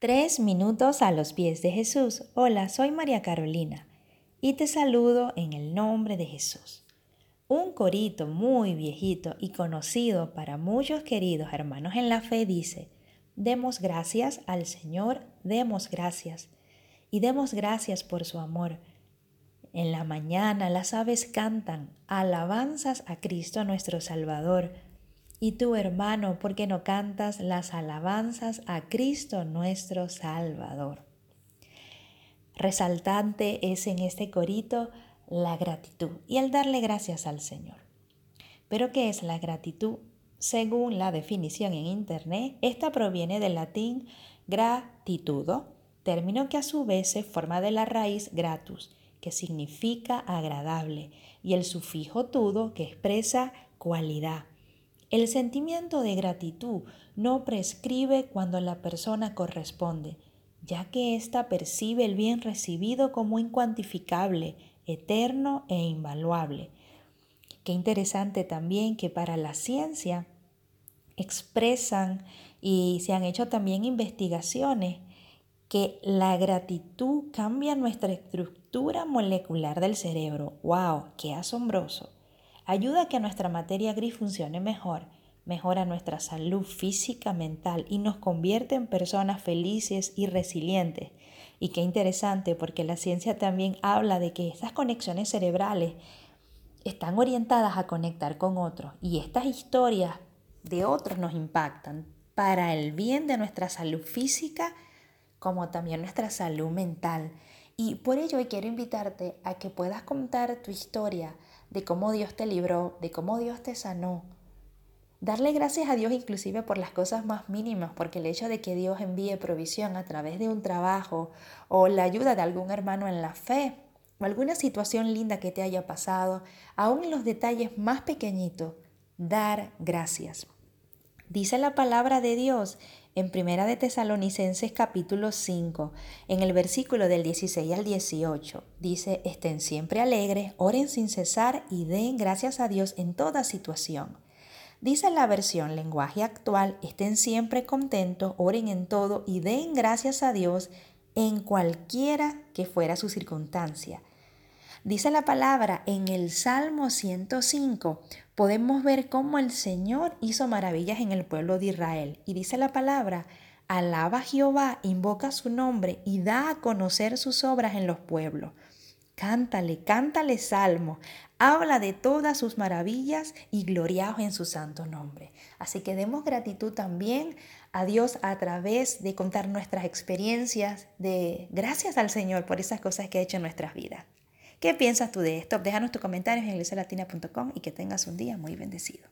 Tres minutos a los pies de Jesús. Hola, soy María Carolina y te saludo en el nombre de Jesús. Un corito muy viejito y conocido para muchos queridos hermanos en la fe dice, demos gracias al Señor, demos gracias y demos gracias por su amor. En la mañana las aves cantan alabanzas a Cristo nuestro Salvador y tú, hermano, ¿por qué no cantas las alabanzas a Cristo nuestro Salvador? Resaltante es en este corito la gratitud y el darle gracias al Señor. Pero ¿qué es la gratitud? Según la definición en Internet, esta proviene del latín gratitudo, término que a su vez se forma de la raíz gratus, que significa agradable, y el sufijo tudo, que expresa cualidad. El sentimiento de gratitud no prescribe cuando la persona corresponde, ya que ésta percibe el bien recibido como incuantificable, eterno e invaluable. Qué interesante también que para la ciencia expresan y se han hecho también investigaciones que la gratitud cambia nuestra estructura molecular del cerebro. ¡Wow! ¡Qué asombroso! Ayuda a que nuestra materia gris funcione mejor, mejora nuestra salud física, mental y nos convierte en personas felices y resilientes. Y qué interesante porque la ciencia también habla de que estas conexiones cerebrales están orientadas a conectar con otros y estas historias de otros nos impactan para el bien de nuestra salud física como también nuestra salud mental. Y por ello hoy quiero invitarte a que puedas contar tu historia de cómo Dios te libró, de cómo Dios te sanó. Darle gracias a Dios inclusive por las cosas más mínimas, porque el hecho de que Dios envíe provisión a través de un trabajo o la ayuda de algún hermano en la fe o alguna situación linda que te haya pasado, aún en los detalles más pequeñitos, dar gracias. Dice la palabra de Dios en Primera de Tesalonicenses capítulo 5, en el versículo del 16 al 18. Dice, estén siempre alegres, oren sin cesar y den gracias a Dios en toda situación. Dice la versión lenguaje actual, estén siempre contentos, oren en todo y den gracias a Dios en cualquiera que fuera su circunstancia. Dice la palabra en el Salmo 105, podemos ver cómo el Señor hizo maravillas en el pueblo de Israel. Y dice la palabra, alaba a Jehová, invoca su nombre y da a conocer sus obras en los pueblos. Cántale, cántale salmo, habla de todas sus maravillas y gloriaos en su santo nombre. Así que demos gratitud también a Dios a través de contar nuestras experiencias, de gracias al Señor por esas cosas que ha hecho en nuestras vidas. ¿Qué piensas tú de esto? Déjanos tus comentarios en iglesialatina.com y que tengas un día muy bendecido.